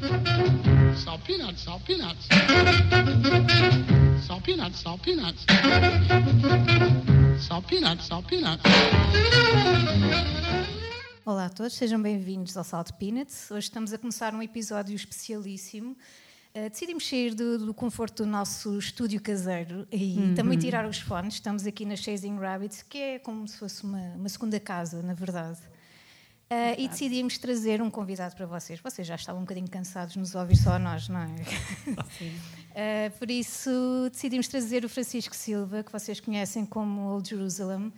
Salt peanuts, salt peanuts. Salt peanuts, salt peanuts. Salt peanuts, salt peanuts. Olá a todos, sejam bem-vindos ao Salt Peanuts. Hoje estamos a começar um episódio especialíssimo. Uh, decidimos sair do, do, conforto do nosso estúdio caseiro e uhum. também tirar os fones. Estamos aqui na Chasing Rabbits, que é como se fosse uma, uma segunda casa, na verdade. Uh, e decidimos trazer um convidado para vocês. Vocês já estavam um bocadinho cansados de nos ouvir só a nós, não é? Sim. Uh, por isso decidimos trazer o Francisco Silva, que vocês conhecem como Old Jerusalem,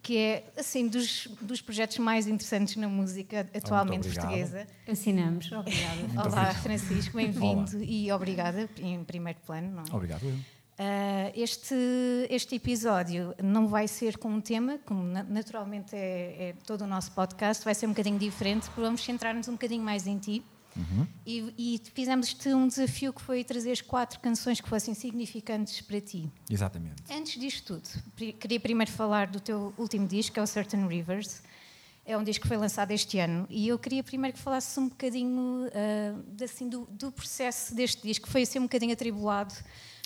que é assim dos, dos projetos mais interessantes na música atualmente portuguesa. Assinamos. Obrigada. Olá, obrigado. Francisco, bem-vindo e obrigada em primeiro plano. Não é? Obrigado. Uh, este, este episódio não vai ser com um tema, como naturalmente é, é, todo o nosso podcast, vai ser um bocadinho diferente, porque vamos centrar-nos um bocadinho mais em ti. Uhum. E, e fizemos-te um desafio que foi trazer quatro canções que fossem significantes para ti. Exatamente. Antes disto tudo, queria primeiro falar do teu último disco, que é o Certain Rivers. É um disco que foi lançado este ano e eu queria primeiro que falasses um bocadinho uh, assim, do, do processo deste disco, que foi assim um bocadinho atribulado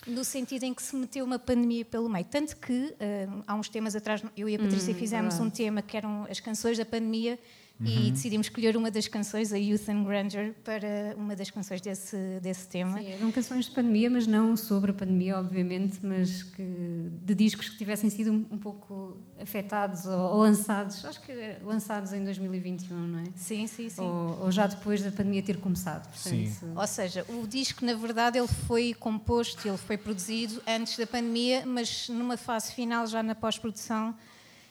no sentido em que se meteu uma pandemia pelo meio. Tanto que, uh, há uns temas atrás, eu e a Patrícia hum, fizemos um tema que eram as canções da pandemia Uhum. E decidimos escolher uma das canções, a Youth and Grandeur, para uma das canções desse, desse tema. Sim, eram canções de pandemia, mas não sobre a pandemia, obviamente, mas que, de discos que tivessem sido um, um pouco afetados ou, ou, lançados, acho que lançados em 2021, não é? Sim, sim, sim. Ou, ou já depois da pandemia ter começado. Portanto, sim. Ou seja, o disco, na verdade, ele foi composto, ele foi produzido antes da pandemia, mas numa fase final, já na pós-produção,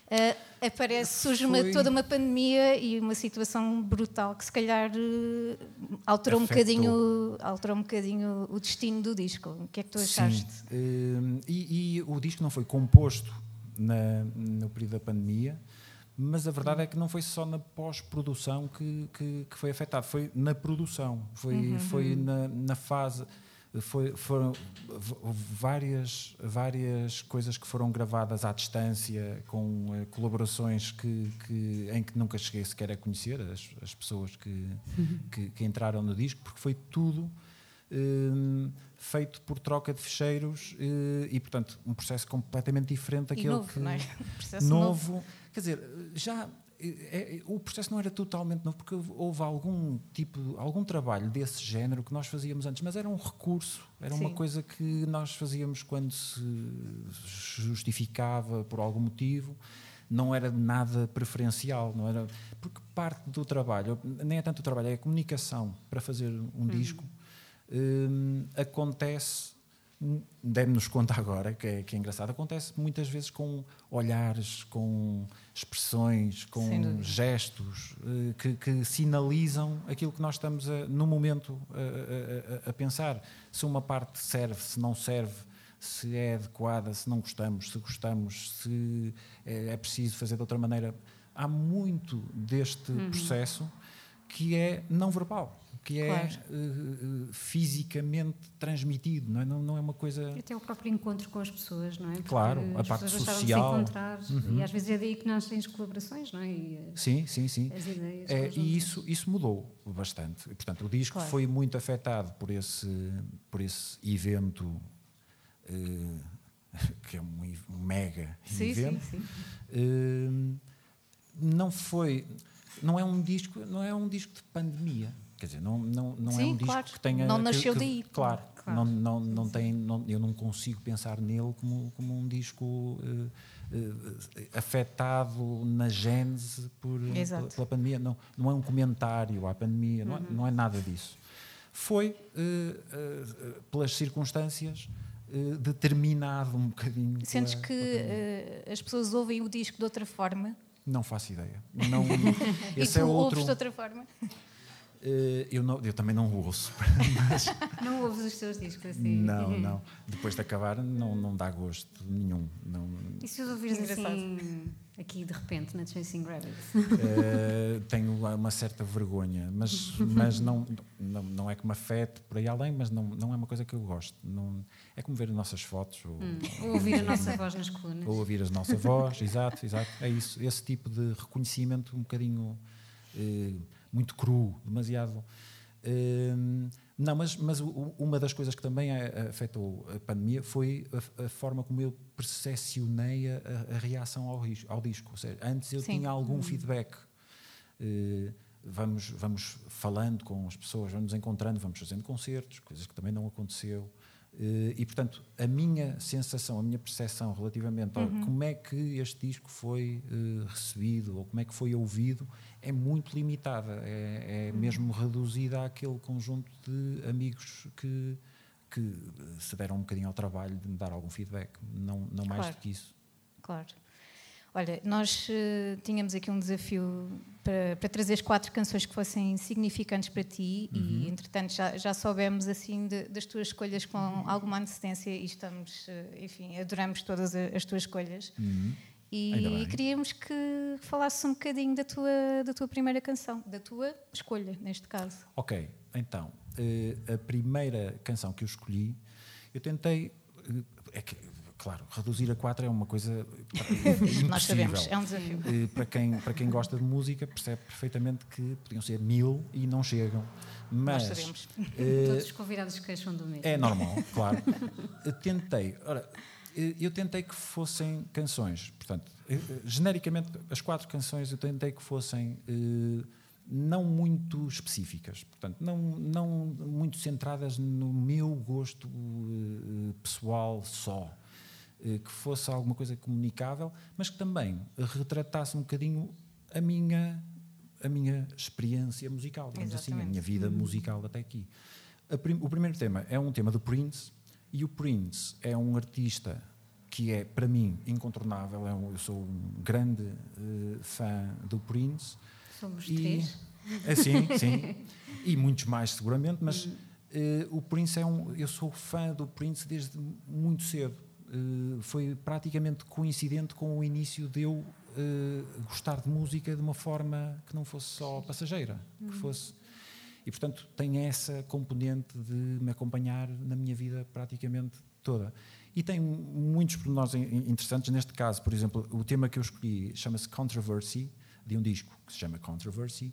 uh, aparece, surge uma, toda uma pandemia e uma situação brutal que se calhar uh, alterou um, bocadinho, alterou um bocadinho o destino do disco. O que é que tu achaste? Uh, e, e, o disco não foi composto na, no período da pandemia, mas a verdade é que não foi só na pós-produção que, que, que, foi afetado, foi na produção, foi, uhum. foi uhum. na, na fase foi, foram várias, várias coisas que foram gravadas à distância, com uh, colaborações que, que, em que nunca cheguei sequer a conhecer as, as pessoas que, que, que, entraram no disco, porque foi tudo uh, feito por troca de ficheiros uh, e, portanto, um processo completamente diferente daquele novo, que. Não é? um processo novo, novo. Quer dizer, já é, é, o processo não era totalmente novo, porque houve algum tipo, algum trabalho desse género que nós fazíamos antes, mas era um recurso, era Sim. uma coisa que nós fazíamos quando se justificava por algum motivo, não era nada preferencial, não era porque parte do trabalho, nem é tanto o trabalho, é a comunicação para fazer um uhum. disco, hum, acontece demos-nos conta agora, que é, que é engraçado, acontece muitas vezes com olhares, com expressões, com gestos uh, que, que, sinalizam aquilo que nós estamos a, no momento a, a, a, pensar. Se uma parte serve, se não serve, se é adequada, se não gostamos, se gostamos, se é, é preciso fazer de outra maneira. Há muito deste uhum. processo que é não verbal que é claro. uh, fisicamente transmitido, não é? Não, não, é uma coisa. Até o próprio encontro com as pessoas, não é? Porque claro, a parte social. Encontrar, uhum. E às vezes é daí que nascem as colaborações, não é? E, eh, sim, sim, sim. As ideias. É, e isso, isso mudou bastante. E, portanto, o disco claro. foi muito afetado por esse, por esse evento. Uh, que é um, um mega sim, evento. Sim, sim. Não foi não é um disco não é um disco de pandemia Quer dizer, não, não, não Sim, é um disco claro. que tenha. Não nasceu que, daí. Claro, claro. Não, não, não tem, não, eu não consigo pensar nele como, como um disco uh, uh, afetado na gênese por, pela, pela, pandemia. Não, não é um comentário à pandemia, uhum. não, é, uhum. não é nada disso. Foi, uh, pelas circunstâncias, determinado um bocadinho. Sentes que as pessoas ouvem o disco de outra forma? Não faço ideia. Não, esse e tu é outro. ouves de outra forma? Uh, eu, não, eu também não ouço. Mas... Não ouves os teus discos assim? Não, não. Depois de acabar, não, não dá gosto nenhum. Não... E se os ouvires assim, aqui de repente, na Chasing Rabbits? Uh, tenho uma certa vergonha, mas, mas não, não, não é que me afete por aí além, mas não, não é uma coisa que eu gosto. Não, é como ver as nossas fotos. Ou, hum, ou ouvir a nossa voz nas colunas. Ou ouvir a nossa voz, exato, exato. É isso. Esse tipo de reconhecimento um bocadinho. Uh, muito cru, demasiado. Hum, não, mas, mas o- uma das coisas que também a- afetou a pandemia foi a, a forma como eu percepcionei a, a- reação ao, ao disco. Ou seja, antes eu Sim. tinha algum feedback. Eh, vamos, vamos falando com as pessoas, vamos nos encontrando, vamos fazendo concertos, coisas que também não aconteceu. Eh, e, portanto, a minha sensação, a minha percepção relativamente a como é que este disco foi eh, recebido ou como é que foi ouvido é muito limitada. É, é mesmo reduzida àquele conjunto de amigos que, que se deram um bocadinho ao trabalho de me dar algum feedback. Não, não mais Claro. do que isso. Claro. Olha, nós eh, tínhamos aqui um desafio para, para trazer as quatro canções que fossem significantes para ti e, entretanto, já, já soubemos assim de- das tuas escolhas com alguma antecedência e estamos, eh, enfim, adoramos todas as tuas escolhas. Uhum. E queríamos que falasses um bocadinho da tua, da tua primeira canção, da tua escolha, neste caso. Ok, então, eh, a primeira canção que eu escolhi, eu tentei. é que, claro, reduzir a quatro é uma coisa impossível. Nós sabemos, é um desafio. Eh, para, quem, para quem gosta de música, percebe perfeitamente que podiam ser mil e não chegam. Mas Nós sabemos. eh, Todos os convidados queixam do mesmo. é normal, claro. Eu tentei, ora, eu tentei que fossem canções, portanto, eh, eh, genericamente, as quatro canções eu tentei que fossem eh, não muito específicas, portanto, não, não muito centradas no meu gosto eh, pessoal só. Eh, Que fosse alguma coisa comunicável, mas que também retratasse um bocadinho a minha, a minha experiência musical, digamos assim, a Exatamente. minha vida musical até aqui. Prim- o primeiro tema é um tema do Prince, e o Prince é um artista que é, para mim, incontornável. É um- eu sou um grande eh, fã do Prince. Somos E- três. É, sim, sim. E muitos mais, seguramente, mas eh, o Prince é um. Eu sou fã do Prince desde muito cedo. Eh, foi praticamente coincidente com o início de eu eh, gostar de música de uma forma que não fosse só passageira, que fosse. E, portanto, tem essa componente de me acompanhar na minha vida praticamente toda. E tem muitos pormenores in- in- interessantes. Neste caso, por exemplo, o tema que eu escolhi chama-se Controversy, de um disco que se chama Controversy.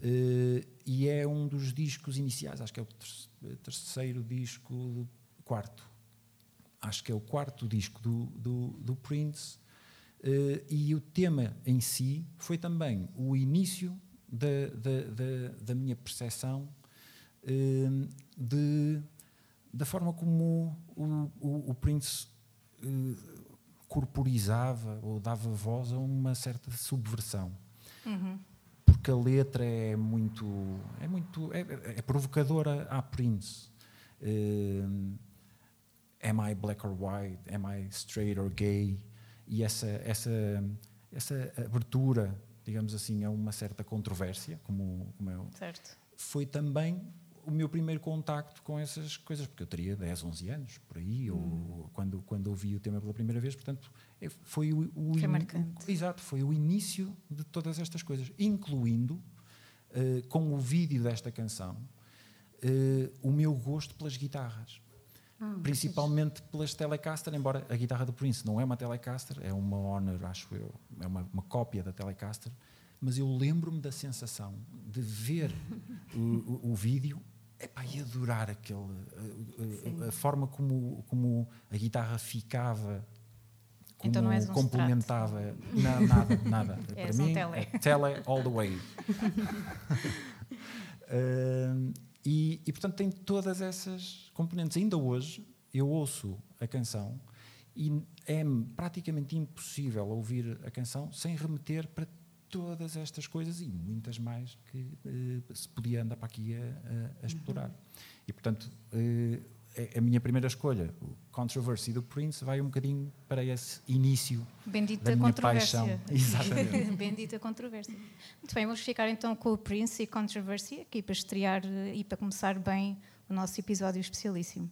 eh, e é um dos discos iniciais, acho que é o ter- terceiro disco, do quarto. Acho que é o quarto disco do, do, do Prince. eh, e o tema em si foi também o início da, da, da, da minha percepção eh, de, da forma como o, o, o Prince eh, corporizava ou dava voz a uma certa subversão. Porque a letra é muito é muito é, é provocadora à Prince. Eh, am I black or white? Am I straight or gay? E essa essa essa abertura, digamos assim, a uma certa controvérsia, como, como é o, Certo. foi também o meu primeiro contacto com essas coisas, porque eu teria 10, 11 anos, por aí, ou quando, quando ouvi o tema pela primeira vez, portanto, é- foi o, o Foi marcante. Exato, foi o início de todas estas coisas, incluindo, eh, com o vídeo desta canção, eh, o meu gosto pelas guitarras. Ah, Principalmente pelas Telecaster, embora a guitarra do Prince não é uma Telecaster, é uma Honor, acho eu, é uma, uma cópia da Telecaster, mas eu lembro-me da sensação de ver o, o- o vídeo epá, e adorar aquele, a- a, a forma como, como a guitarra ficava, como Então não és um complementava. Não, nada, nada. És Para um mim, tele. é tele all the way. Ahm, e, e, portanto tem todas essas componentes. Ainda hoje eu ouço a canção e é praticamente impossível ouvir a canção sem remeter para todas estas coisas e muitas mais que eh, se podia andar para aqui a, a- explorar. E portanto eh, a minha primeira escolha, o Controversy do Prince, vai um bocadinho para esse início Bendita da minha controvérsia. paixão. Exatamente. Bendita controvérsia. Muito bem, vamos ficar então com o Prince e Controversy aqui para estrear eh, e para começar bem o nosso episódio especialíssimo.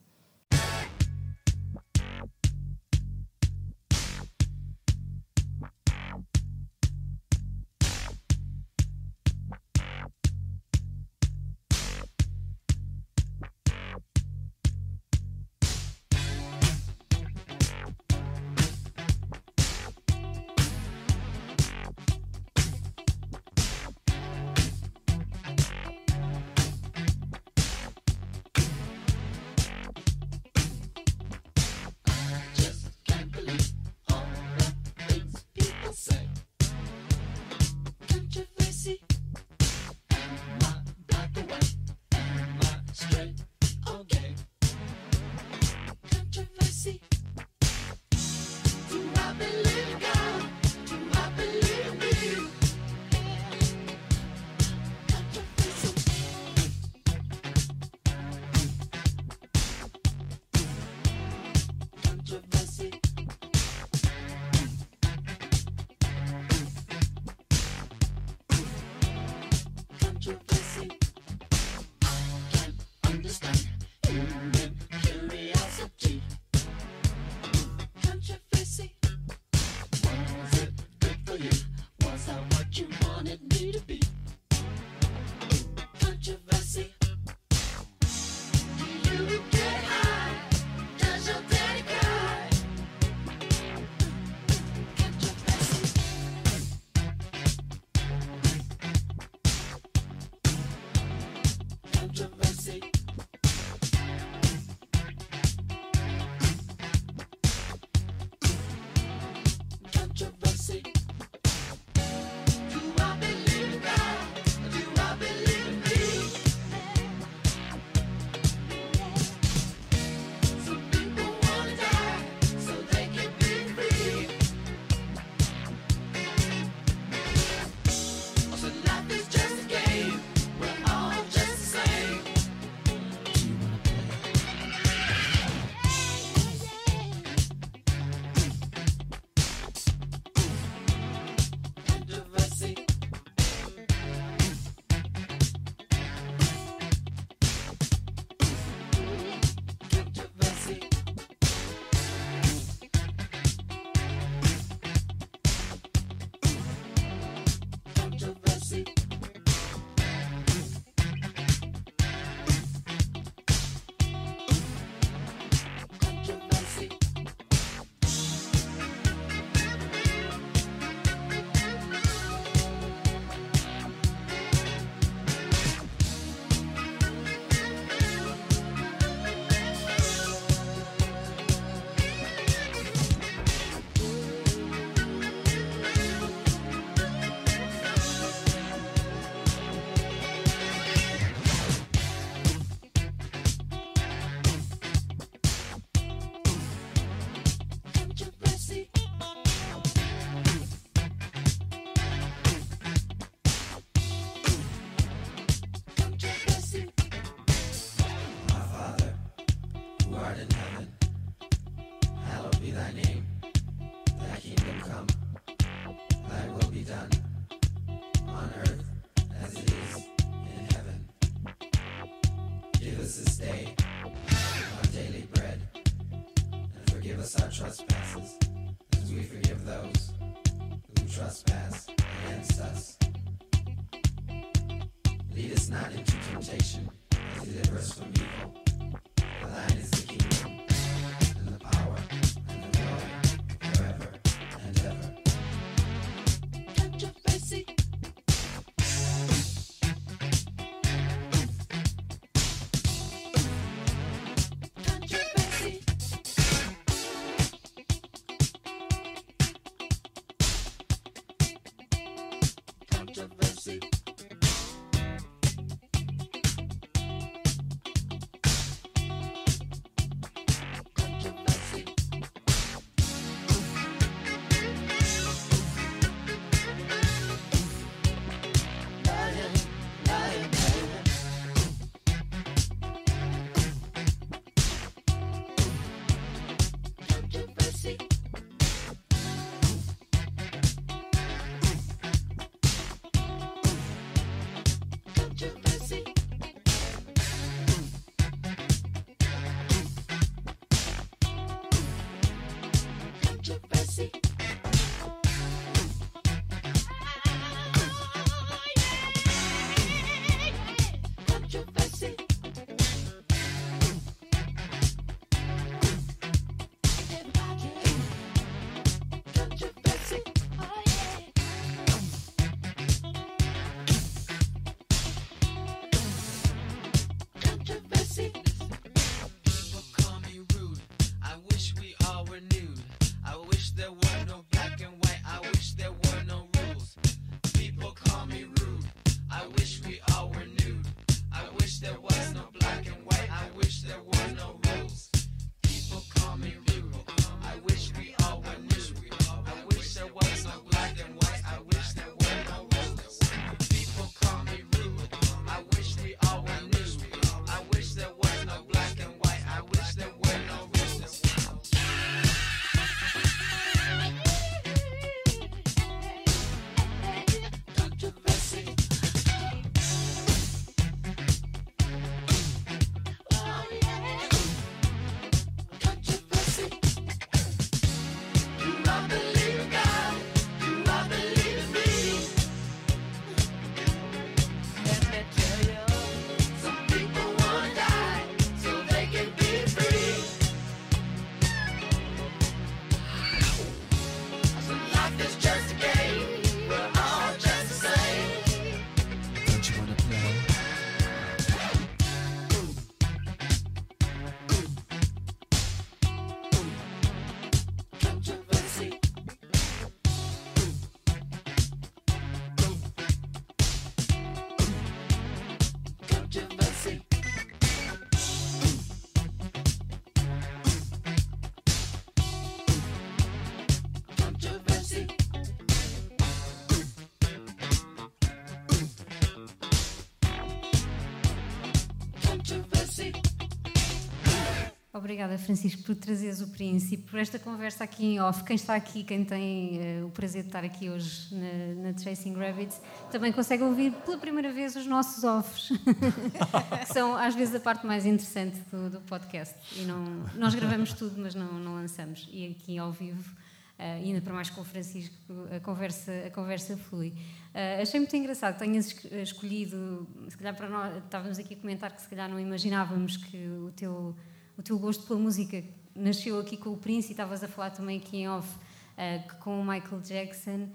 Obrigada, Francisco, por trazeres o princípio, por esta conversa aqui em off. Quem está aqui, quem tem uh, o prazer de estar aqui hoje na, na Chasing Rabbits, também consegue ouvir pela primeira vez os nossos offs, que são às vezes a parte mais interessante do, do podcast. E não, nós gravamos tudo, mas não, não lançamos. E aqui ao vivo Uh, ainda para mais com o Francisco, a conversa, a conversa flui. Uh, achei muito engraçado que tenhas escolhido, se calhar para nós, estávamos aqui a comentar que se calhar não imaginávamos que o teu, o teu gosto pela música nasceu aqui com o Prince e estavas a falar também aqui em off uh, com o Michael Jackson.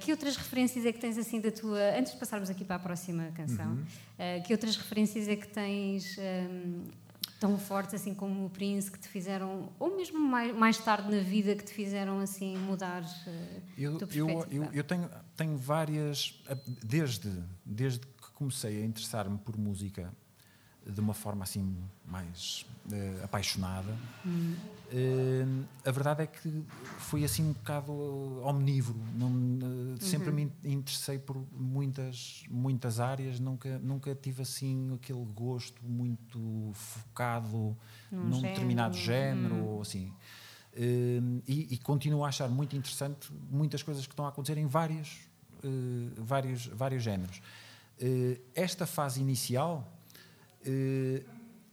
que outras referências é que tens assim da tua. Antes de passarmos aqui para a próxima canção, uhum. que outras referências é que tens um, tão fortes assim como o Prince que te fizeram, ou mesmo mais, mais tarde na vida que te fizeram assim mudar uh, eu, eu, eu, eu, tenho, tenho várias, desde, desde que comecei a interessar-me por música de uma forma assim mais uh, apaixonada. Hum. Uh, a verdade é que foi assim um bocado omnívoro. Não, uh, sempre uhum. me interessei por muitas muitas áreas. Nunca nunca tive assim aquele gosto muito focado num, num género. determinado género ou assim. E, e, continuo a achar muito interessante muitas coisas que estão a acontecer em vários vários vários géneros. esta fase inicial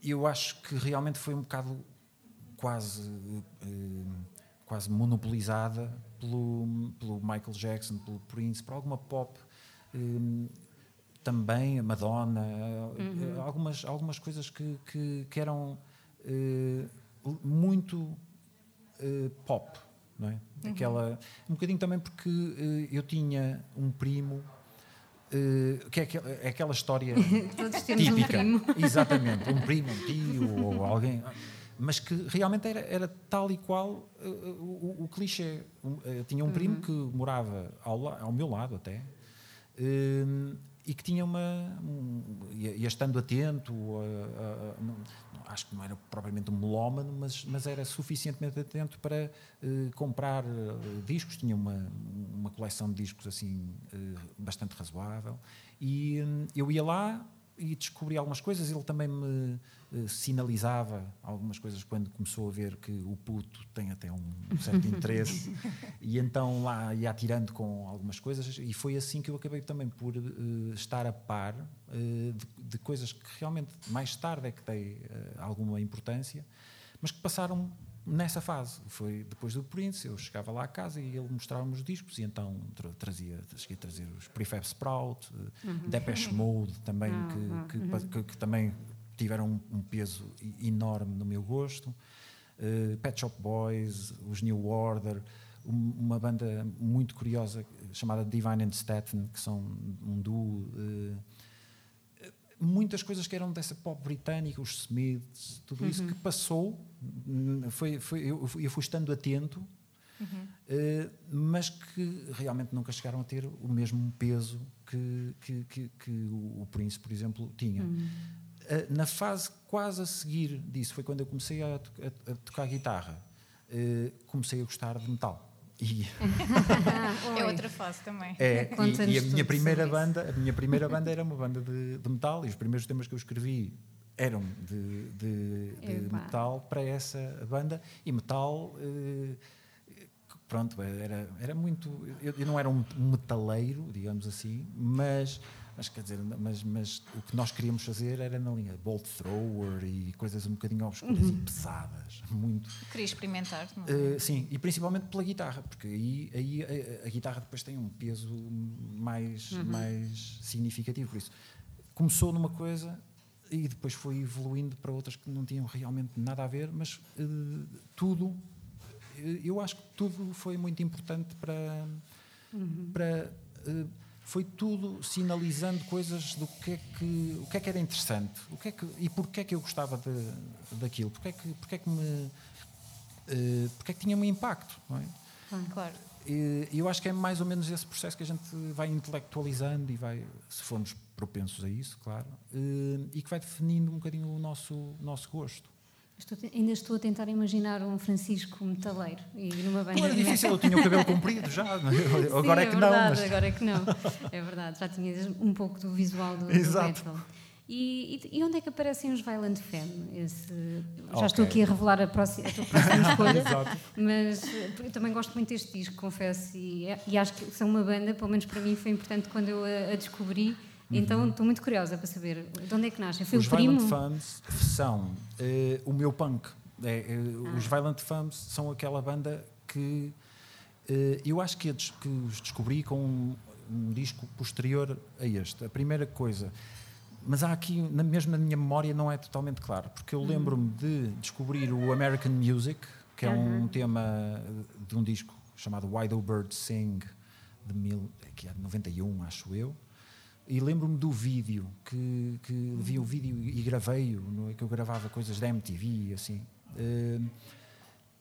eu acho que realmente foi um bocado quase, eh, quase monopolizada pelo, pelo Michael Jackson, pelo Prince, por alguma pop eh, também, a Madonna, uhum. algumas, algumas coisas que, que, que eram muito pop. Não é? Uhum. Aquela, um bocadinho também porque eu tinha um primo Uh, que é, aquela, é aquela história típica. Um Exatamente, um primo, um tio ou alguém. Mas que realmente era, era tal e qual uh, o, o, clichê. Um, uh, tinha um primo uhum. que morava ao, ao, meu lado até e que tinha uma. Um, ia, estando atento, não, acho que não era propriamente um melómano, mas, mas era suficientemente atento para uh, comprar uh, discos. Tinha uma, uma coleção de discos assim uh, bastante razoável. E eu ia lá, e descobri algumas coisas. Ele também me uh, sinalizava algumas coisas quando começou a ver que o puto tem até um, certo interesse. e então lá ia atirando com algumas coisas. E foi assim que eu acabei também por uh, estar a par uh, de, de, coisas que realmente mais tarde é que dei alguma importância, mas que passaram nessa fase. Foi depois do Prince, eu chegava lá à casa e ele mostrava-me os discos e então tra trazia, cheguei a trazer os Prefab Sprout, eh, uhum. Depeche Mode também, uhum. Que, que, uhum. que, que, também tiveram um, um, peso enorme no meu gosto. Uh, Pet Shop Boys, os New Order, um, uma banda muito curiosa chamada Divine and Staten, que são um duo. Uh, muitas coisas que eram dessa pop britânica, os Smiths, tudo isso uhum. que passou, foi, foi, eu, eu fui estando atento, uhum. uh, mas que realmente nunca chegaram a ter o mesmo peso que, que, que, que o, o Prince, por exemplo, tinha. Uhum. Uh, na fase quase a seguir disso, foi quando eu comecei a, a, a tocar guitarra, uh, comecei a gostar de metal. E... é outra fase também. É, e, e, a minha primeira banda, a minha primeira banda era uma banda de, de, metal e os primeiros temas que eu escrevi eram de, de, de metal para essa banda e metal eh, pronto era era muito eu, eu não era um metaleiro digamos assim mas mas quer dizer, mas, mas o que nós queríamos fazer era na linha bolt thrower e coisas um bocadinho obscuras uhum. e pesadas, muito. Queria experimentar, não é? Uh, sim, e principalmente pela guitarra, porque aí, aí a, a guitarra depois tem um peso mais, uhum. mais significativo. Por isso, começou numa coisa e depois foi evoluindo para outras que não tinham realmente nada a ver, mas uh, tudo, eu acho que tudo foi muito importante para. Uhum. para uh, foi tudo sinalizando coisas do que é que, o que, é que era interessante o que é que, e porquê é que eu gostava de, daquilo, porquê é que, porquê é que me. Uh, porquê é que tinha um impacto, não é? Hum, claro. E eu acho que é mais ou menos esse processo que a gente vai intelectualizando e vai, se formos propensos a isso, claro, uh, e que vai definindo um bocadinho o nosso, nosso gosto. Estou, ainda estou a tentar imaginar um Francisco metaleiro e numa banda. Não era difícil, eu tinha o cabelo comprido já. Agora Sim, é que é não. Verdade, mas... Agora é que não. É verdade, já tinhas um pouco do visual do, Exato. do metal. E, e, e onde é que aparecem os Violent Femme? Esse, já Ok. estou aqui a revelar a, próxima, a tua próxima escolha, mas eu também gosto muito deste disco, confesso, e, é- e acho que são uma banda, pelo menos para mim foi importante quando eu a, a descobri. Então estou muito curiosa para saber de onde é que nascem. Foi os o primo? Violent Femmes são eh, o meu punk. É, eh, Ah. Os Violent Femmes são aquela banda que eh, eu acho que, que os descobri com um, um disco posterior a este. A primeira coisa. Mas há aqui, na, mesmo na minha memória, não é totalmente claro, porque eu Uhum. lembro-me de descobrir o American Music, que é um tema de um disco chamado Why Do Birds Sing, de, mil, que é de 91, acho eu. E lembro-me do vídeo, que, que vi o vídeo e gravei-o, é? que eu gravava coisas da MTV, assim. Eh,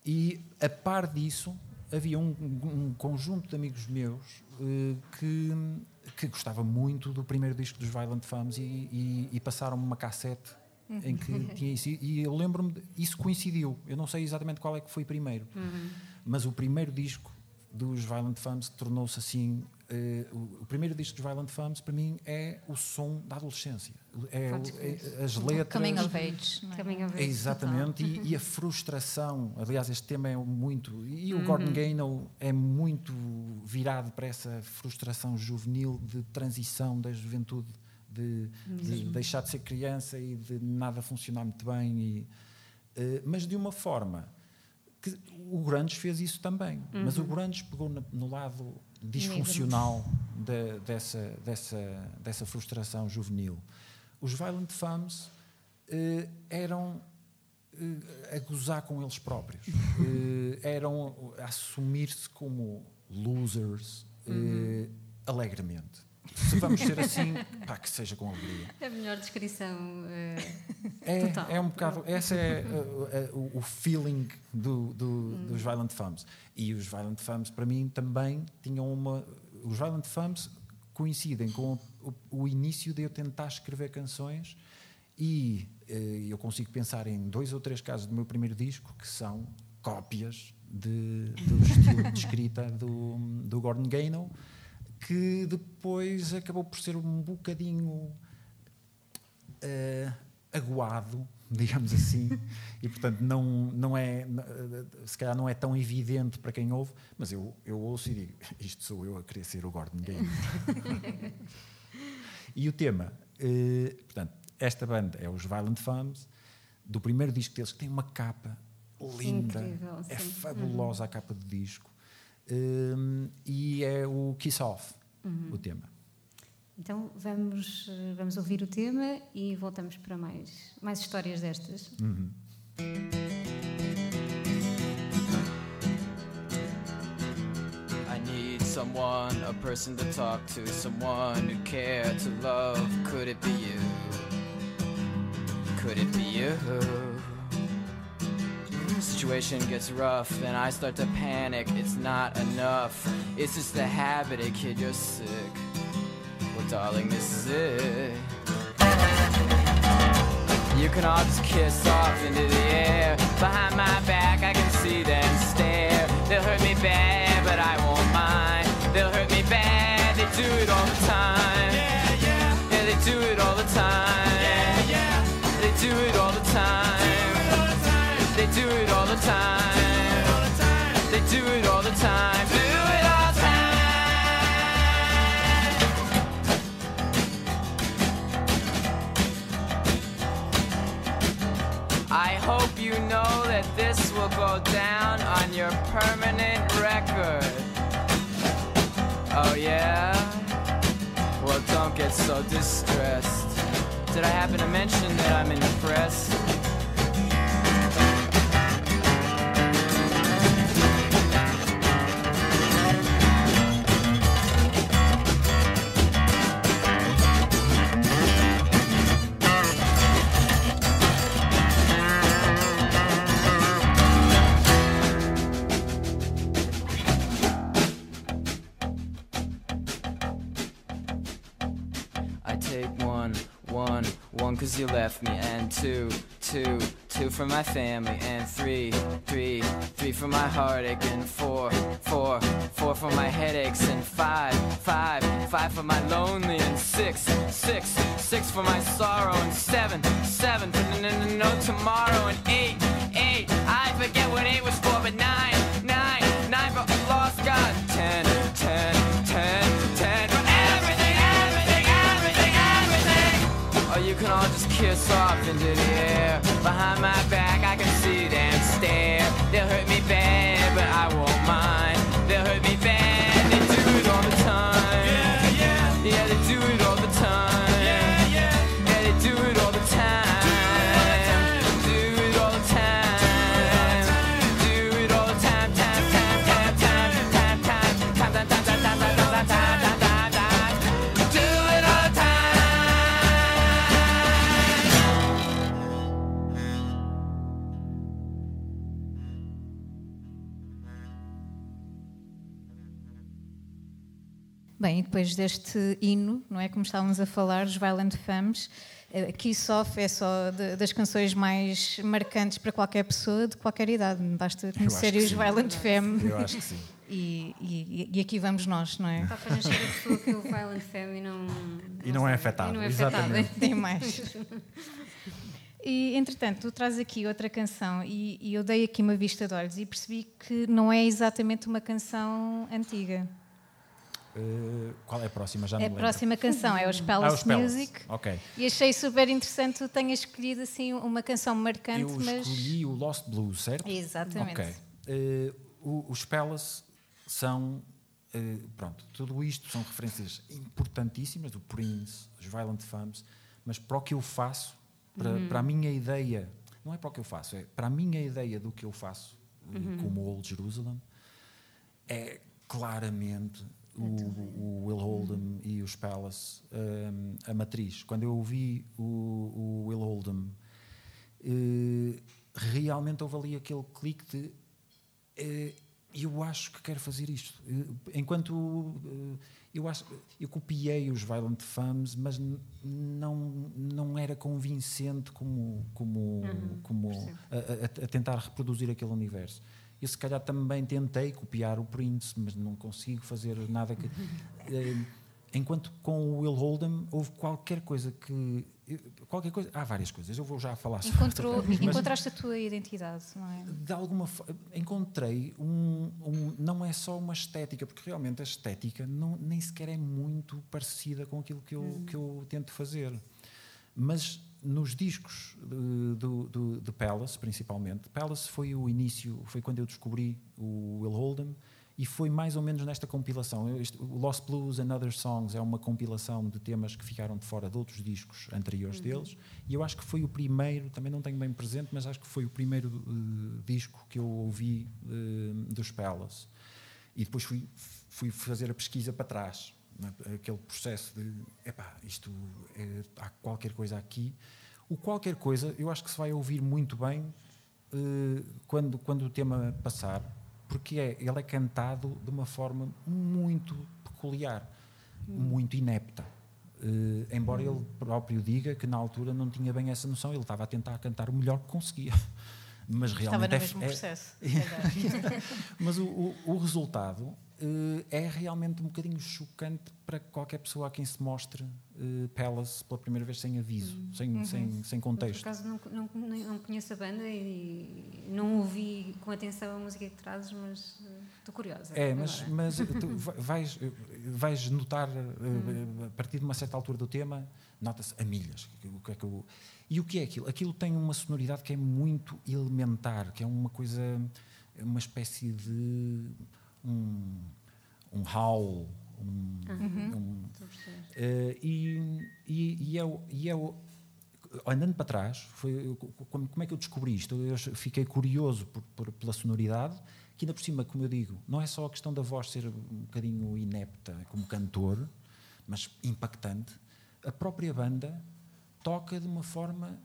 e a par disso, havia um, um conjunto de amigos meus eh, que, que gostava muito do primeiro disco dos Violent Femmes e, e, e passaram-me uma cassete em que tinha isso. E eu lembro-me, isso coincidiu. Eu não sei exatamente qual é que foi primeiro, mas o primeiro disco dos Violent Femmes tornou-se assim. eh, o, o primeiro disco dos Violent Femmes, para mim, é o som da adolescência. É, é as letras. Coming of age. é? Também a ver, É, Exatamente, e, e a frustração. Aliás, este tema é muito. E o Gordon Gaynor é muito virado para essa frustração juvenil de transição da juventude, de, de deixar de ser criança e de nada funcionar muito bem. E, eh, mas de uma forma que o Grunge fez isso também. Mas o Grunge pegou na- no lado disfuncional da- dessa, dessa, dessa frustração juvenil. Os Violent Femmes eh, eram eh, a gozar com eles próprios. Eh, eram a assumir-se como losers eh, alegremente. Se vamos ser assim, pá, que seja com alegria. A melhor descrição. eh, É, Total. é um bocado. Esse é uh, uh, o, feeling do, do- dos Violent Femmes. E os Violent Femmes, para mim, também tinham uma. Os Violent Femmes coincidem com o, o início de eu tentar escrever canções e eu consigo pensar em dois ou três casos do meu primeiro disco que são cópias de, do estilo de escrita do, do Gordon Gaynor que depois acabou por ser um bocadinho eh, aguado, digamos assim, e portanto não, não é, eh, se calhar não é tão evidente para quem ouve, mas eu, eu ouço e digo, isto sou eu a querer ser o Gordon Gaynor. e o tema, eh, portanto, esta banda é os Violent Femmes, do primeiro disco deles, que tem uma capa linda, Incrível, é fabulosa a capa do disco, eh, e é o Kiss Off, o tema. Então vamos, vamos ouvir o tema e voltamos para mais, mais histórias destas. I need someone, a person to talk to, someone who care to love. Could it be you? Could it be you? Situation gets rough and I start to panic. It's not enough. It's just a habit, a kid, you're sick. Well, darling, this is it. You can all just kiss off into the air. Behind my back, I can see them stare. They'll hurt me bad, but I won't mind. They'll hurt me bad, they do it all the time. Yeah, yeah. Yeah, they do it all the time. Yeah, yeah. They do it all the time. They do it all the time. They do it all the time. I hope you know that this will go down on your permanent record. Oh, yeah? Well, don't get so distressed. Did I happen to mention that I'm impressed? Cause you left me. And two, two, two for my family. And three, three, three for my heartache. And four, four, four for my headaches. And five, five, five for my lonely. And six, six, six for my sorrow. And seven, seven for n- n- n- no tomorrow. And eight, eight, I forget what eight was for, but nine, nine, nine for lost God. Ten, ten, ten kiss off into the air. Behind my back, I can see them stare. Bem, e depois deste hino, não é como estávamos a falar, os Violent Femmes, eh, Kiss Off é só de- das canções mais marcantes para qualquer pessoa de qualquer idade. Basta conhecer os sim. Violent Femmes Eu acho que sim. e, e- e aqui vamos nós, não é? Está para nascer a pessoa que o Violent Femme e não. E não é afetado, e não é exatamente. afetado. Tem mais. E, entretanto, tu traz aqui outra canção e, e eu dei aqui uma vista de olhos e percebi que não é exatamente uma canção antiga. Uh, qual é a próxima? Já É não a me lembro. próxima canção, é os Ah, Palace os Palace. Music. Ok. E achei super interessante que tu tenhas escolhido assim uma canção marcante, Eu mas. escolhi o Lost Blues, certo? Exatamente. Ok. Eh, o- os Palace são. eh, pronto, tudo isto são referências importantíssimas do Prince, dos Violent Femmes, mas para o que eu faço, para, Uhum. para a minha ideia, não é para o que eu faço, é para a minha ideia do que eu faço eh, Uhum. como Old Jerusalem, é claramente o, o Will Oldham e os Palace um, a matriz. Quando eu ouvi o, o Will Oldham, eh, realmente houve ali aquele clique de eh, eu acho que quero fazer isto. Eh, Enquanto eu acho eu copiei os Violent Femmes, mas não não era convincente como como como a, a- a tentar reproduzir aquele universo. Eu se calhar também tentei copiar o Prince, mas não consigo fazer nada que eh, enquanto com o Will Oldham houve qualquer coisa que qualquer coisa, há várias coisas. Eu vou já falar sobre Encontrou, outras, mas- encontraste a tua identidade, não é? de alguma encontrei um, um- não é só uma estética porque realmente a estética não, nem sequer é muito parecida com aquilo que eu, que eu tento fazer mas nos discos de, do, do, de Palace principalmente. Palace foi o início foi quando eu descobri o Will Oldham e foi mais ou menos nesta compilação. Este- o Lost Blues and Other Songs é uma compilação de temas que ficaram de fora de outros discos anteriores deles e eu acho que foi o primeiro também não tenho bem presente mas acho que foi o primeiro eh, disco que eu ouvi eh, dos Palace. E depois fui, fui fazer a pesquisa para trás? Aquele processo de epá, isto é- há qualquer coisa aqui o qualquer coisa eu acho que se vai ouvir muito bem eh, quando, quando o tema passar porque é, ele é cantado de uma forma muito peculiar muito inepta Eh, embora ele próprio diga que na altura não tinha bem essa noção ele estava a tentar cantar o melhor que conseguia mas Estava realmente no é- mesmo é, processo. calhar. mas o, o- o resultado é realmente um bocadinho chocante para qualquer pessoa a quem se mostre eh, Palace pela primeira vez sem aviso, sem, sem, sem Por contexto. acaso não, não, não conheço a banda e não ouvi com atenção a música que trazes, mas eh, estou curiosa. É, mas, agora. mas tu va- vais, vais notar eh, a partir de uma certa altura do tema, nota-se a milhas. O que é que eu- e o que é aquilo? Aquilo tem uma sonoridade que é muito elementar, que é uma coisa, é uma espécie de um, um howl, um, um- Estou a perceber. eh, e, e, e é, o- e é o- andando para trás, foi, eu- como, como é que eu descobri isto? Eu fiquei curioso por, por- pela sonoridade, que ainda por cima, como eu digo, não é só a questão da voz ser um bocadinho inepta como cantor, mas impactante. A própria banda toca de uma forma.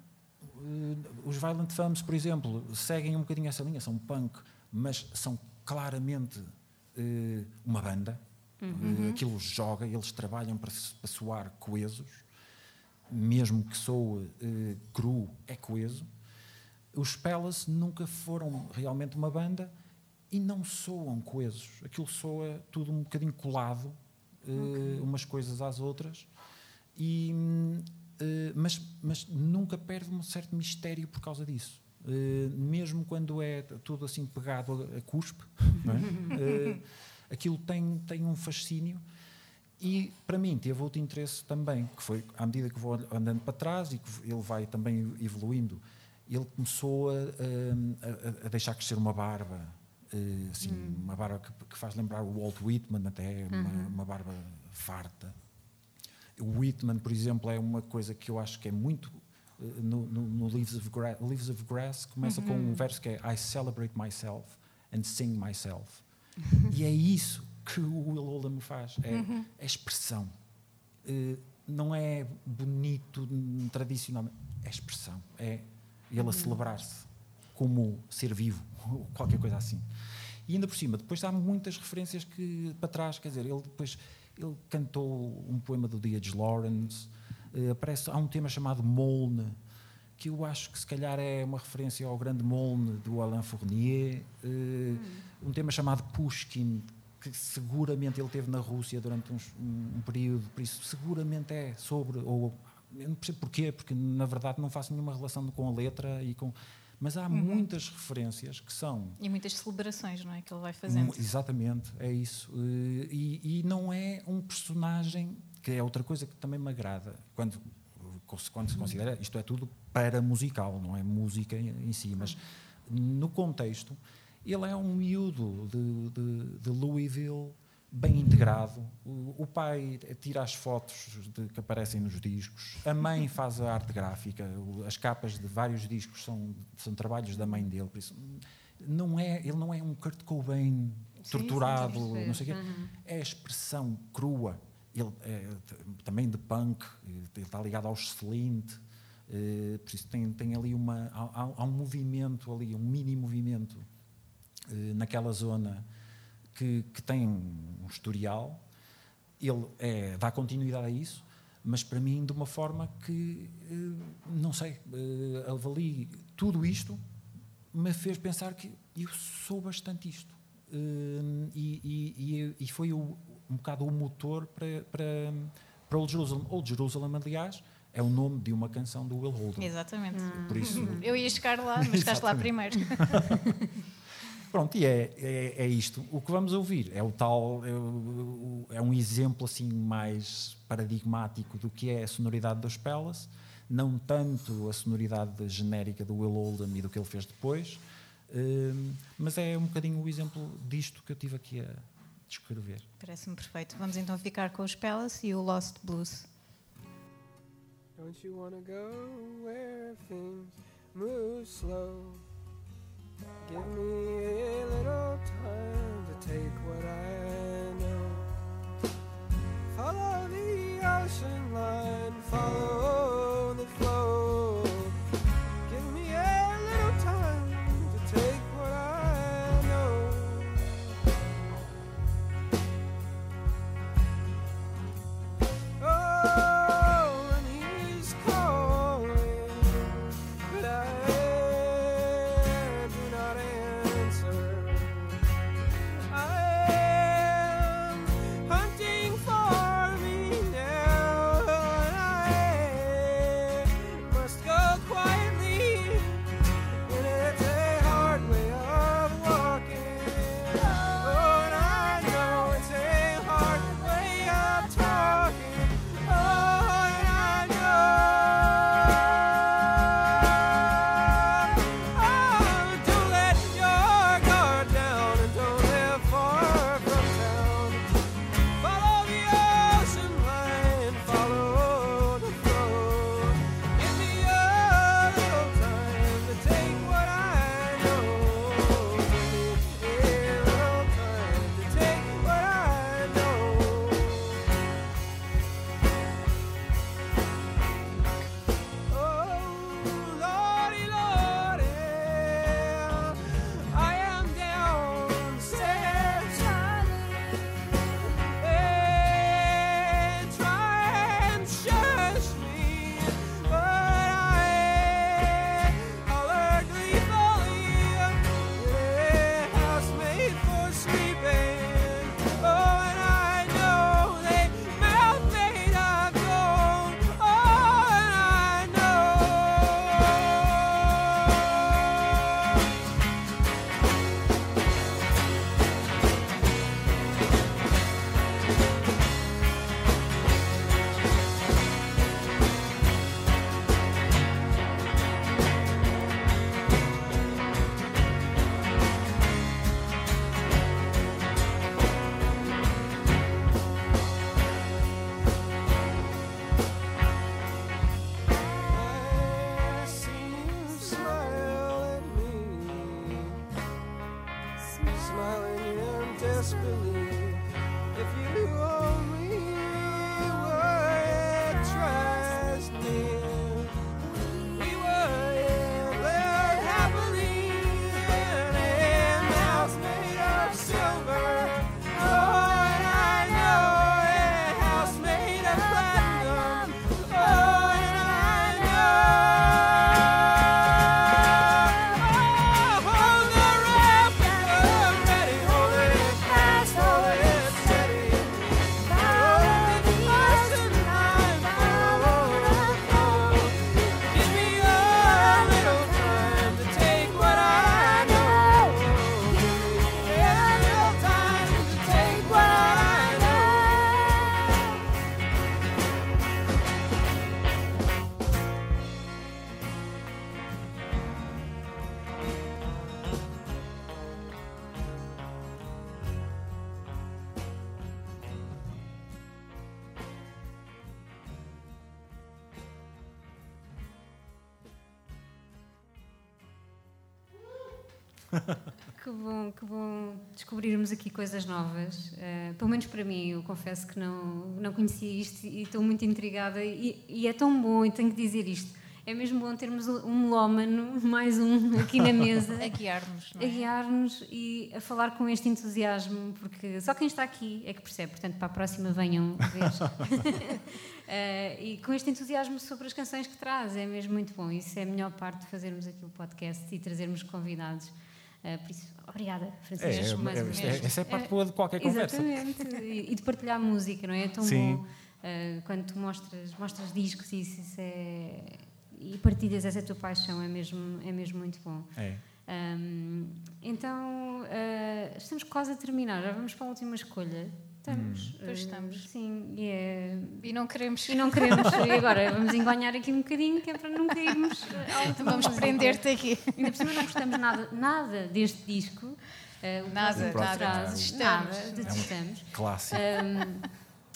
eh, os Violent Femmes, por exemplo, seguem um bocadinho essa linha, são punk, mas são claramente eh, uma banda. Eh, aquilo joga, eles trabalham para, para soar coesos. mesmo que soe eh, cru, é coeso. Os Palace nunca foram realmente uma banda e não soam coesos. Aquilo soa tudo um bocadinho colado, eh, umas coisas às outras, e, hum, mas, mas nunca perde um certo mistério por causa disso. Eh, mesmo quando é tudo assim pegado a, a cuspe, não é? Eh, aquilo tem, tem um fascínio. E para mim teve outro interesse também, que foi à medida que vou andando para trás e que ele vai também evoluindo, ele começou a, a- a deixar crescer uma barba, eh, assim, uma barba que, que faz lembrar o Walt Whitman até, uma, uma barba farta. O Whitman, por exemplo, é uma coisa que eu acho que é muito no, no, no Leaves, of Gra Leaves of Grass começa com um verso que é I celebrate myself and sing myself. e é isso que o Will Oldham faz, é, é expressão. Eh, não é bonito tradicionalmente, é expressão, é ele a celebrar-se como ser vivo, ou qualquer coisa assim. E ainda por cima, depois há muitas referências que para trás, quer dizer, ele depois ele cantou um poema do D.H. Lawrence, eh, aparece, há um tema chamado Molne, que eu acho que se calhar é uma referência ao grande Molne do Alain Fournier, eh, um tema chamado Pushkin, que seguramente ele teve na Rússia durante uns- um, um período, por isso seguramente é sobre, ou eu não percebo porquê, porque na verdade não faço nenhuma relação com a letra e com. Mas há muitas referências que são E muitas celebrações, não é? Que ele vai fazendo. Exatamente, é isso. Eh, E, e não é um personagem, que é outra coisa que também me agrada, quando, quando se considera, isto é tudo para musical, não é música em si, mas no contexto, ele é um miúdo de, de, de Louisville bem integrado. O, o pai tira as fotos de- que aparecem nos discos, a mãe faz a arte gráfica, as capas de vários discos são, são trabalhos da mãe dele, por isso não é, ele não é um Kurt Cobain torturado, sim, sim, não sei o quê. uhum. É a expressão crua. Ele é também de punk, ele está ligado aos Slint, eh, por isso tem, tem ali uma, há, há- um movimento ali, um mini movimento eh, naquela zona que, que tem um historial. Ele é, dá continuidade a isso, mas para mim de uma forma que, eh, não sei, avalio tudo isto, me fez pensar que eu sou bastante isto. E- e- e foi o- um bocado o motor para, para, para Old Jerusalem. Old Jerusalem, aliás, é o nome de uma canção do Will Holden. Exatamente. Por isso, Eu ia chegar lá, mas estás lá primeiro. Pronto, e é, é, é isto. O que vamos ouvir é o tal, é, é um exemplo assim mais paradigmático do que é a sonoridade dos Palace, não tanto a sonoridade genérica do Will Oldham e do que ele fez depois, hum, mas é um bocadinho o exemplo disto que eu tive aqui a descrever. Parece-me perfeito. Vamos então ficar com os Palace e o Lost Blues. Don't you wanna go where things move slow? Give me a little time to take what I know. Follow the ocean line, follow bom, que bom descobrirmos aqui coisas novas. Eh, pelo menos para mim, eu confesso que não, não conhecia isto e estou muito intrigada. E, e é tão bom, e tenho que dizer isto: é mesmo bom termos um melómano, mais um, aqui na mesa. A guiar-nos, não a é? guiar-nos e a falar com este entusiasmo, porque só quem está aqui é que percebe, portanto, para a próxima venham ver. Eh, e com este entusiasmo sobre as canções que traz, é mesmo muito bom. Isso é a melhor parte de fazermos aqui o podcast e trazermos convidados. Eh, por isso, obrigada, É, Francisco, é, mais é, uma isto vez. é- essa é a parte boa de qualquer conversa. Exatamente, e, de partilhar música, não é? É tão Sim. bom eh, quando tu mostras, mostras discos e isso, isso é. E partilhas essa tua paixão, é mesmo, é mesmo muito bom. É. Hum, então, eh, estamos quase a terminar, já vamos para a última escolha. Estamos. Pois eh, estamos. Sim, e, é- E não queremos. e não queremos. e agora vamos enganhar aqui um bocadinho, que é para não cairmos Vamos prender-te aqui. Ainda por cima não gostamos nada, nada deste disco. o Nada, próximo nada, traz- detestamos. Nada, detestamos. Clássico.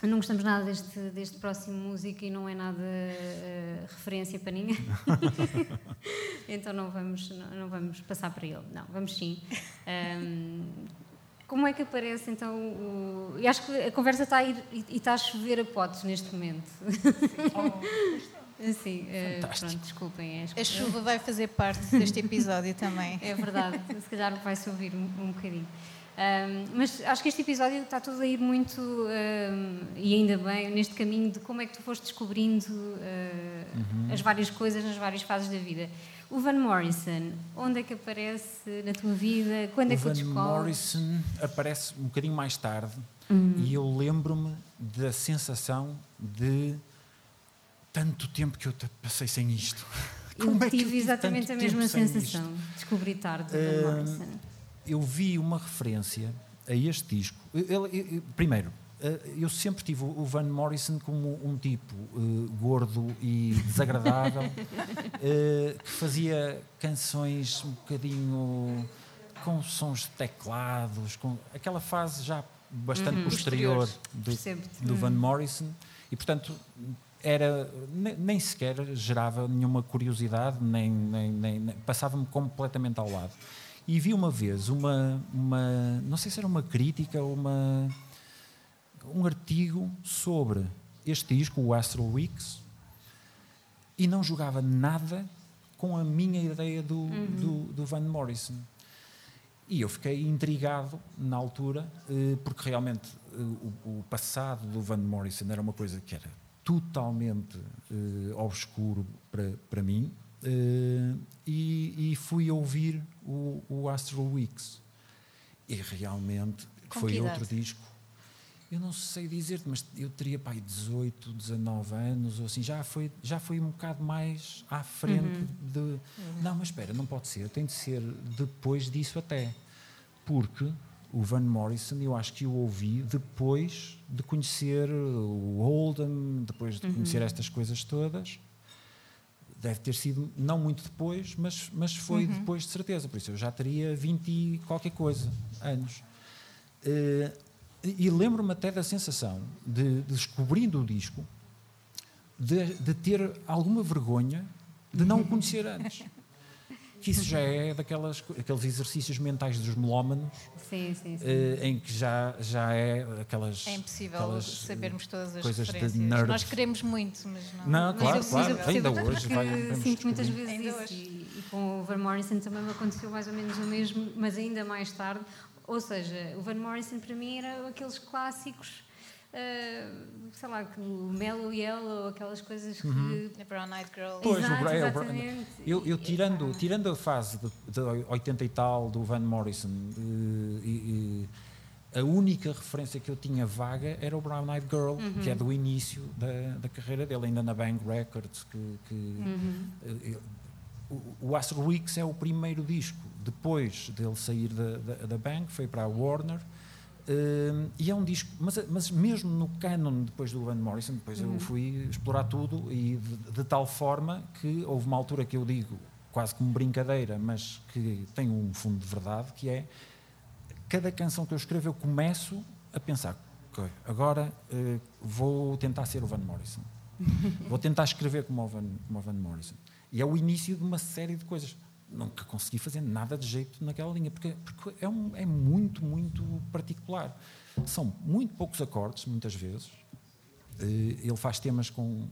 Um, não gostamos nada deste, deste próximo músico e não é nada eh, referência para ninguém. então não vamos, não, não vamos passar para ele. Não, vamos sim. Um, como é que aparece então o. E acho que a conversa está a ir e está a chover a potes neste momento. Sim, eh, Fantástico. pronto, desculpem. É, A chuva vai fazer parte deste episódio também. é verdade, se calhar vai-se ouvir um, um bocadinho. Ahm, mas acho que este episódio está tudo a ir muito, ahm, e ainda bem, neste caminho de como é que tu foste descobrindo ah, as várias coisas nas várias fases da vida. O Van Morrison, onde é que aparece na tua vida? Quando é o que o Van? Morrison aparece um bocadinho mais tarde Uhum. e eu lembro-me da sensação de tanto tempo que eu passei sem isto. Eu Como é que tive tive exatamente tanto a mesma sensação. Descobri tarde o Van Morrison. eu vi uma referência a este disco. Eu- eu- primeiro, eu sempre tive o Van Morrison como um tipo eh, gordo e desagradável eh, que fazia canções um bocadinho com sons de teclados, com aquela fase já bastante posterior do, do Van Morrison. E portanto era ne- nem sequer gerava nenhuma curiosidade nem, nem- nem- nem- passava-me completamente ao lado. E vi uma vez uma, uma não sei se era uma crítica ou uma um artigo sobre este disco o Astral Weeks e não jogava nada com a minha ideia do, do, do Van Morrison e eu fiquei intrigado na altura, eh, porque realmente eh, o, passado do Van Morrison era uma coisa que era totalmente eh, obscuro para, para mim, e, e fui ouvir o, o Astral Weeks. E realmente Com foi outro disco. Eu não sei dizer-te, mas eu teria pai 18, 19 anos, ou assim, já foi, já foi um bocado mais à frente de. Não, mas espera, não pode ser, tem de ser depois disso até. Porque o Van Morrison, eu acho que o ouvi depois de conhecer o Oldham, depois de conhecer estas coisas todas. Deve ter sido, não muito depois, mas, mas foi depois de certeza. Por isso eu já teria 20 e qualquer coisa anos. Eh, e lembro-me até da sensação de, de descobrindo o disco, de, de ter alguma vergonha de não o conhecer antes. que isso já é daquelas aqueles exercícios mentais dos melómanos Sim, sim, sim. eh, em que já, já é aquelas. É impossível aquelas, sabermos todas as coisas de nerd. Nós queremos muito, mas não. Não, Mas claro, eu- claro. Ainda hoje vai, sinto muitas vezes Ainda isso. hoje. E, e com o Van Morrison também me aconteceu mais ou menos o mesmo, mas ainda mais tarde. Ou seja, o Van Morrison para mim era aqueles clássicos, ah, sei lá, que o Mellow Yellow, aquelas coisas que. Uhum. The Brown Eyed Girl. Pois, Exato, o é, o Bra- exatamente. Eu, eu tirando, tirando a fase de, de 80 e tal do Van Morrison, eh, e, e a única referência que eu tinha vaga era o Brown Eyed Girl, que é do início da, da carreira dele, ainda na Bang Records. Que, que, eh, eh, o, o Astro Weeks é o primeiro disco, depois dele sair da, da, da Bang, foi para a Warner. eh, e é um disco, mas, mas mesmo no canon depois do Van Morrison, depois eu fui explorar tudo e de, de tal forma que houve uma altura que eu digo, quase como brincadeira, mas que tem um fundo de verdade, que é cada canção que eu escrevo eu começo a pensar, ok, agora eh, vou tentar ser o Van Morrison. vou tentar escrever como o, Van, como o Van Morrison. E é o início de uma série de coisas. Nunca consegui fazer nada de jeito naquela linha, porque, porque é, um- é muito, muito particular. São muito poucos acordes, muitas vezes. Eh, ele faz temas com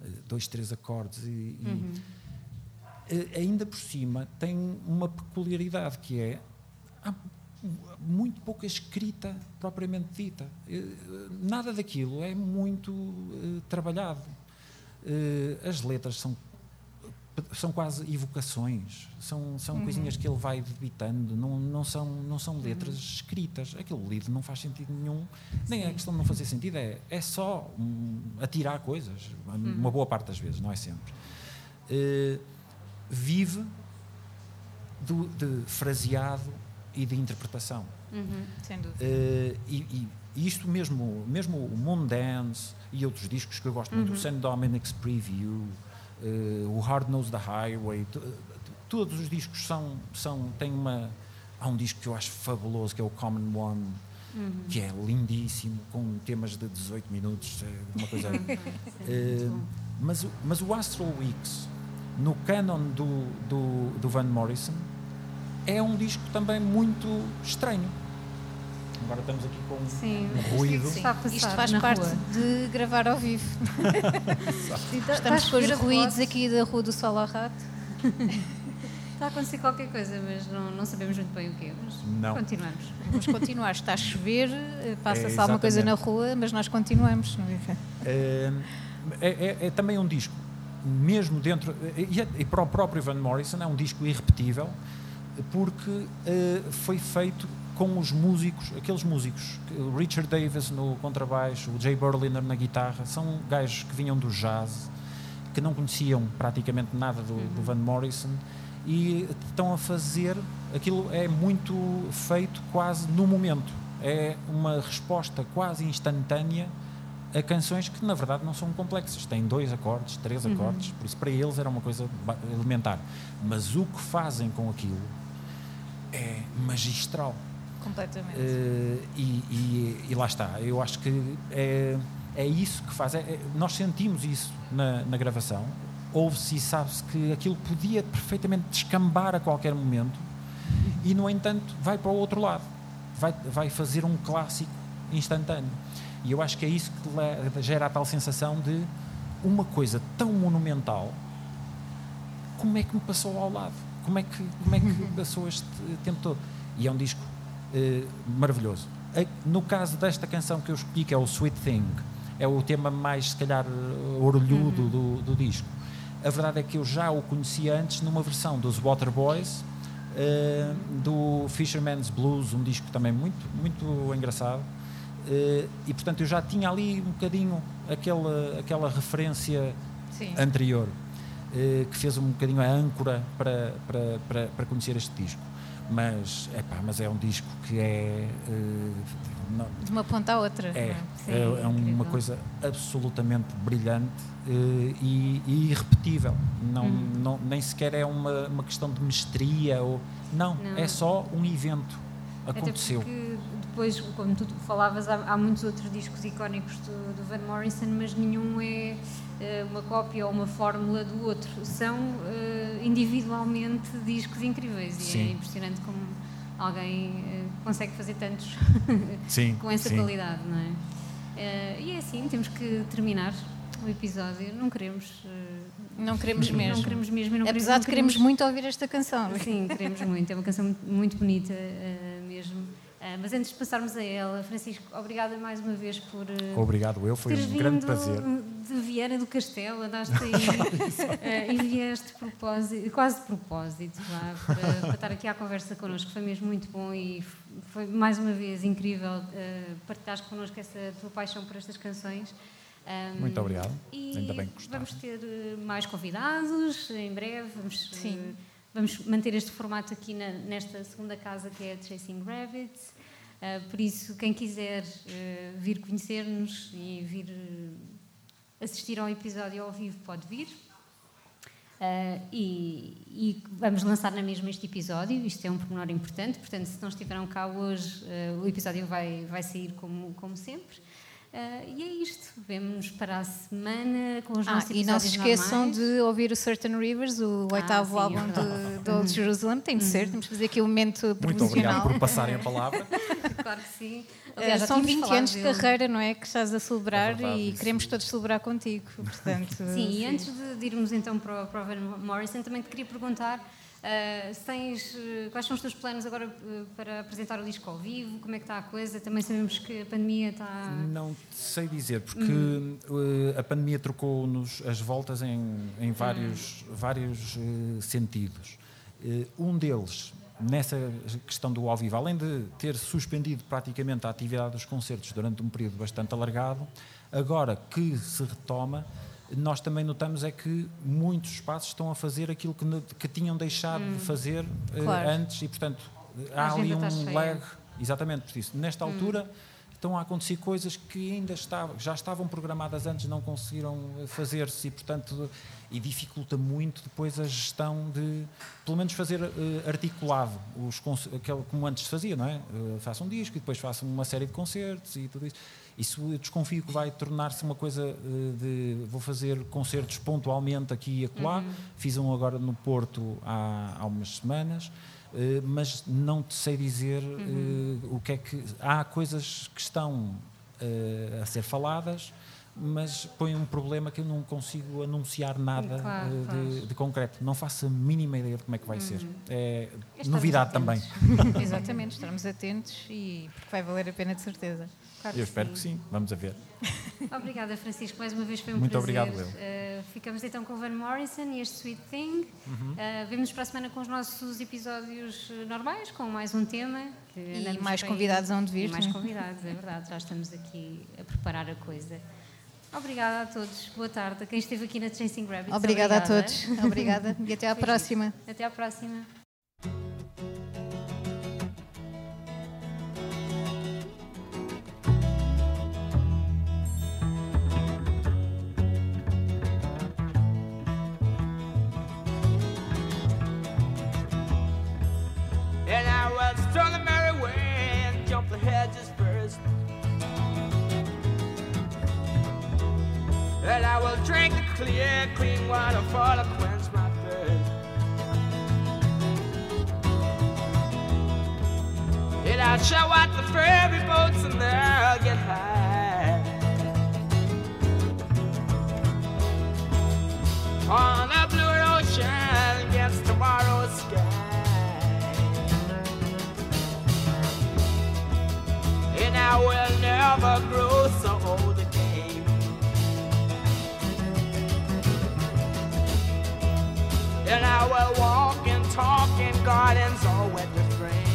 eh, dois, três acordes e, e, eh, ainda por cima tem uma peculiaridade que é há muito pouca escrita propriamente dita. Nada daquilo é muito trabalhado. As letras são são quase evocações, são, são coisinhas que ele vai debitando, não, não, são, não são letras escritas. Aquele livro não faz sentido nenhum, nem é questão de não fazer sentido, é, é só um, atirar coisas, uma boa parte das vezes, não é sempre. Eh, vive do, de fraseado e de interpretação. Uhum. Sem dúvida. Eh, e, e- isto mesmo, mesmo o Moondance e outros discos que eu gosto muito, o St. Dominic's Preview, o Hard Knows the Highway, to- todos os discos são, são têm uma há um disco que eu acho fabuloso que é o Common One que é lindíssimo com temas de 18 minutos é uma coisa Eh, mas, o- mas o Astral Weeks no canon do, do, do Van Morrison é um disco também muito estranho agora estamos aqui com Sim, um ruído Isto está a passar Isto faz na parte rua. de gravar ao vivo. Está- Estamos com os ruídos aqui da Rua do Sol ao Rato. Está a acontecer qualquer coisa, mas não, não sabemos muito bem o que é. Mas Não. continuamos. Vamos continuar. Está a chover, eh, passa-se É, alguma coisa na rua, mas nós continuamos. é? É, é- é também um disco, mesmo dentro. E, é- e para o próprio Van Morrison é um disco irrepetível, porque eh, foi feito com os músicos, aqueles músicos, o Richard Davis no contrabaixo, o Jay Berliner na guitarra, são gajos que vinham do jazz, que não conheciam praticamente nada do, do Van Morrison e estão a fazer aquilo é muito feito quase no momento. É uma resposta quase instantânea a canções que na verdade não são complexas, têm dois acordes, três acordes, por isso para eles era uma coisa elementar. Mas o que fazem com aquilo é magistral. Completamente. Eh, e, e- e lá está, eu acho que é, é isso que faz. é- é- nós sentimos isso na, na gravação, ouve-se e sabe-se que aquilo podia perfeitamente descambar a qualquer momento, e no entanto vai para o outro lado, vai, vai fazer um clássico instantâneo. E eu acho que é isso que gera a tal sensação de uma coisa tão monumental como é que me passou ao lado? Como é que, como é que passou este tempo todo? E é um disco eh, maravilhoso. A- No caso desta canção que eu escolhi, que é o Sweet Thing, é o tema mais, se calhar, orelhudo do, do disco. A verdade é que eu já o conhecia antes numa versão dos Waterboys, eh, do Fisherman's Blues, um disco também muito, muito engraçado. Eh, e portanto eu já tinha ali um bocadinho aquela, aquela referência Sim. anterior eh, que fez um bocadinho a âncora para, para, para, para conhecer este disco. Mas, epá, mas é um disco que é. eh, não- De uma ponta à outra. é, é? Sim, é, é uma coisa absolutamente brilhante eh, e, e irrepetível. Não, não, nem sequer é uma, uma questão de mestria. Ou, não, Não. é só um evento. Aconteceu. depois, como tu falavas, há, há muitos outros discos icónicos do, do Van Morrison, mas nenhum é uma cópia ou uma fórmula do outro. São eh, individualmente discos incríveis e é Sim. impressionante como alguém eh, consegue fazer tantos Sim, com essa sim. qualidade, não é? Eh, e é assim, temos que terminar o episódio. Não queremos. eh, Não queremos mesmo. Não queremos mesmo. Não Apesar de queremos muito ouvir esta canção. Sim, queremos muito. É uma canção muito, bonita eh, mesmo. Eh, mas antes de passarmos a ela, Francisco, obrigada mais uma vez por. eh, Obrigado, eu. Foi um grande prazer. de Viana do Castelo, andaste aí eh, e vieste propósito, quase de propósito, lá, para, para estar aqui à conversa connosco. Foi mesmo muito bom e foi mais uma vez incrível uh, partilhares connosco essa tua paixão por estas canções. Um, Muito obrigado. E Ainda bem que gostaram. vamos ter mais convidados em breve. Vamos, Sim. vamos manter este formato aqui na- nesta segunda casa que é a Chasing Rabbits. Uh, por isso, quem quiser uh, vir conhecer-nos e vir uh, assistir ao episódio ao vivo, pode vir. Uh, e, e vamos lançar na mesma este episódio. Isto é um pormenor importante, portanto, se não estiveram cá hoje, uh, o episódio vai, vai sair como, como sempre. Uh, e é isto. Vemo-nos para a semana com os Ah, nossos e não se esqueçam normais. de ouvir o Certain Rivers, o oitavo sim, é álbum de, de Old Jerusalem. Tem de ser, temos de fazer aqui um momento Muito obrigado por passarem a palavra. Claro que sim. Eh, Aliás, já São tínhamos 20 falado anos de dele. carreira, não é? Que estás a celebrar É verdade, e queremos todos celebrar contigo. Portanto, Sim, e antes de, de irmos então para, o- para o Van Morrison, também te queria perguntar se tens, eh, quais são os teus planos agora eh, para apresentar o disco ao vivo, como é que está a coisa? Também sabemos que a pandemia está... Não sei dizer, porque Uhum. eh, a pandemia trocou-nos as voltas em, em vários, Uhum. vários eh, sentidos. Um deles, nessa questão do ao vivo, além de ter suspendido praticamente a atividade dos concertos durante um período bastante alargado, agora que se retoma, nós também notamos é que muitos espaços estão a fazer aquilo que, que tinham deixado de fazer eh, Hum. Claro. antes e, portanto, A há ali um lag Exatamente, por isso. Nesta altura estão a acontecer coisas que ainda estavam, já estavam programadas antes, não conseguiram eh, fazer-se e, portanto, e dificulta muito depois a gestão de, pelo menos, fazer eh, articulado, os, aquele, como antes se fazia, não é? Eh, faça um disco e depois faça uma série de concertos e tudo isso. Isso eu desconfio que vai tornar-se uma coisa eh, de vou fazer concertos pontualmente aqui e acolá. Fiz um agora no Porto há, há umas semanas. Uh, mas não te sei dizer uh, o que é que. Há coisas que estão uh, a ser faladas, mas põe um problema que eu não consigo anunciar nada Claro, claro. de, de concreto. Não faço a mínima ideia de como é que vai ser. É Estarmos novidade também. atentos. exatamente, estarmos atentos e porque vai valer a pena de certeza. Claro Eu espero que sim. Vamos a ver. Obrigada, Francisco. Mais uma vez foi um Muito prazer. obrigado, eu. Uh, ficamos então com o Van Morrison e este Sweet Thing. Uhum. Uh, Vemo-nos para a semana com os nossos episódios uh, normais, com mais um tema. que E mais bem- convidados hão de vir, E mais sim. convidados, é verdade. Já estamos aqui a preparar a coisa. Obrigada a todos. Boa tarde. A quem esteve aqui na Chasing Rabbits. Obrigada a todos. Obrigada e até à próxima. Até à próxima. I will drink the clear, clean water for to quench my thirst. And I'll show out the ferry boats and they'll get high. On a blue ocean against tomorrow's sky. And I will never grow so old And I will walk and talk in gardens all with rain.